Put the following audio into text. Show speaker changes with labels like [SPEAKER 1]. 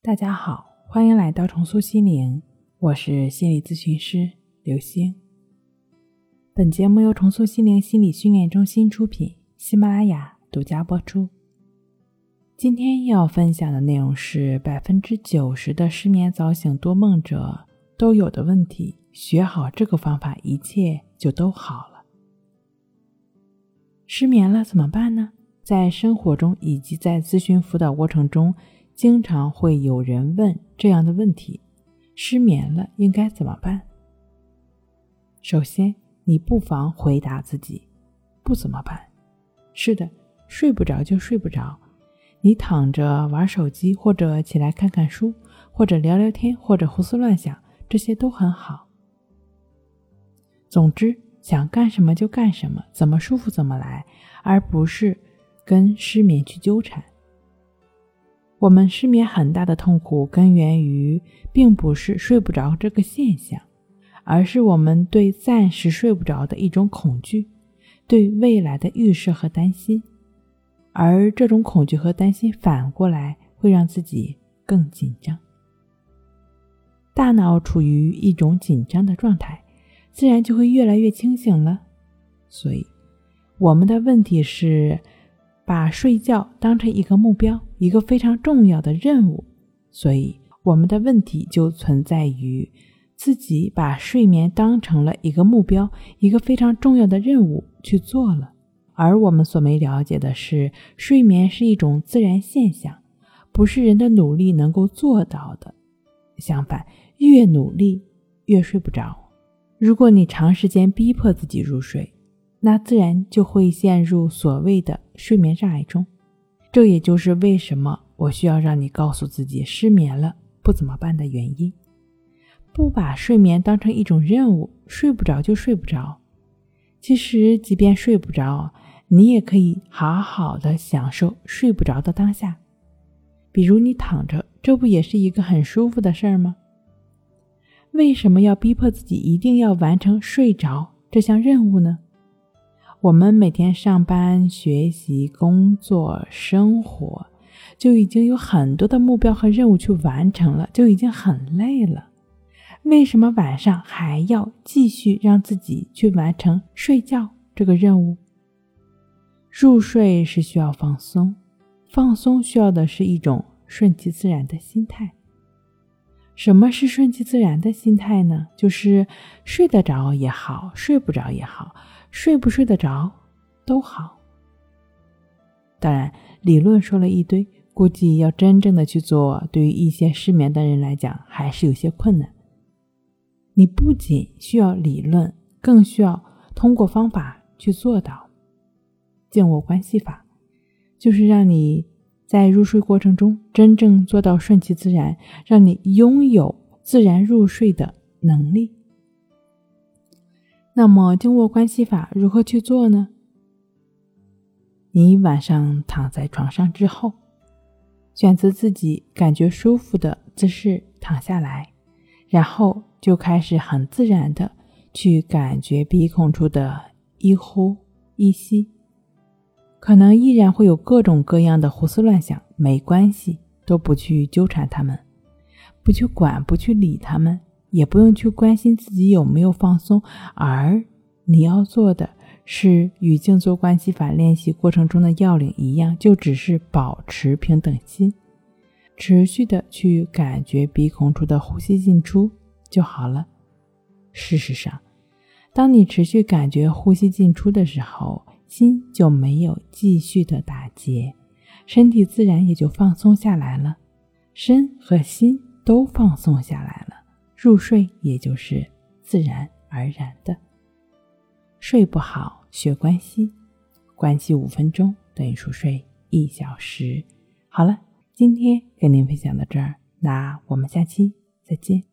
[SPEAKER 1] 大家好，欢迎来到重塑心灵，我是心理咨询师刘星。本节目由重塑心灵心理训练中心出品，喜马拉雅独家播出。今天要分享的内容是百分之九十的失眠早醒多梦者都有的问题，学好这个方法，一切就都好了。失眠了怎么办呢？在生活中以及在咨询辅导过程中，经常会有人问这样的问题：失眠了应该怎么办？首先，你不妨回答自己：不怎么办？是的，睡不着就睡不着，你躺着玩手机，或者起来看看书，或者聊聊天，或者胡思乱想，这些都很好。总之，想干什么就干什么，怎么舒服怎么来，而不是。跟失眠去纠缠，我们失眠很大的痛苦根源于，并不是睡不着这个现象，而是我们对暂时睡不着的一种恐惧，对未来的预设和担心，而这种恐惧和担心反过来会让自己更紧张。大脑处于一种紧张的状态，自然就会越来越清醒了。所以，我们的问题是。把睡觉当成一个目标，一个非常重要的任务，所以我们的问题就存在于自己把睡眠当成了一个目标，一个非常重要的任务去做了。而我们所没了解的是，睡眠是一种自然现象，不是人的努力能够做到的。相反，越努力越睡不着。如果你长时间逼迫自己入睡，那自然就会陷入所谓的睡眠障碍中，这也就是为什么我需要让你告诉自己失眠了不怎么办的原因。不把睡眠当成一种任务，睡不着就睡不着。其实，即便睡不着，你也可以好好的享受睡不着的当下。比如你躺着，这不也是一个很舒服的事儿吗？为什么要逼迫自己一定要完成睡着这项任务呢？我们每天上班、学习、工作、生活，就已经有很多的目标和任务去完成了，就已经很累了。为什么晚上还要继续让自己去完成睡觉这个任务？入睡是需要放松，放松需要的是一种顺其自然的心态。什么是顺其自然的心态呢？就是睡得着也好，睡不着也好。睡不睡得着都好。当然，理论说了一堆，估计要真正的去做，对于一些失眠的人来讲，还是有些困难。你不仅需要理论，更需要通过方法去做到。静卧关系法，就是让你在入睡过程中真正做到顺其自然，让你拥有自然入睡的能力。那么，静卧关系法如何去做呢？你晚上躺在床上之后，选择自己感觉舒服的姿势躺下来，然后就开始很自然的去感觉鼻孔处的一呼一吸。可能依然会有各种各样的胡思乱想，没关系，都不去纠缠他们，不去管，不去理他们。也不用去关心自己有没有放松，而你要做的是与静坐关系法练习过程中的要领一样，就只是保持平等心，持续的去感觉鼻孔处的呼吸进出就好了。事实上，当你持续感觉呼吸进出的时候，心就没有继续的打结，身体自然也就放松下来了，身和心都放松下来了。入睡也就是自然而然的。睡不好学关系，关系五分钟等于熟睡一小时。好了，今天跟您分享到这儿，那我们下期再见。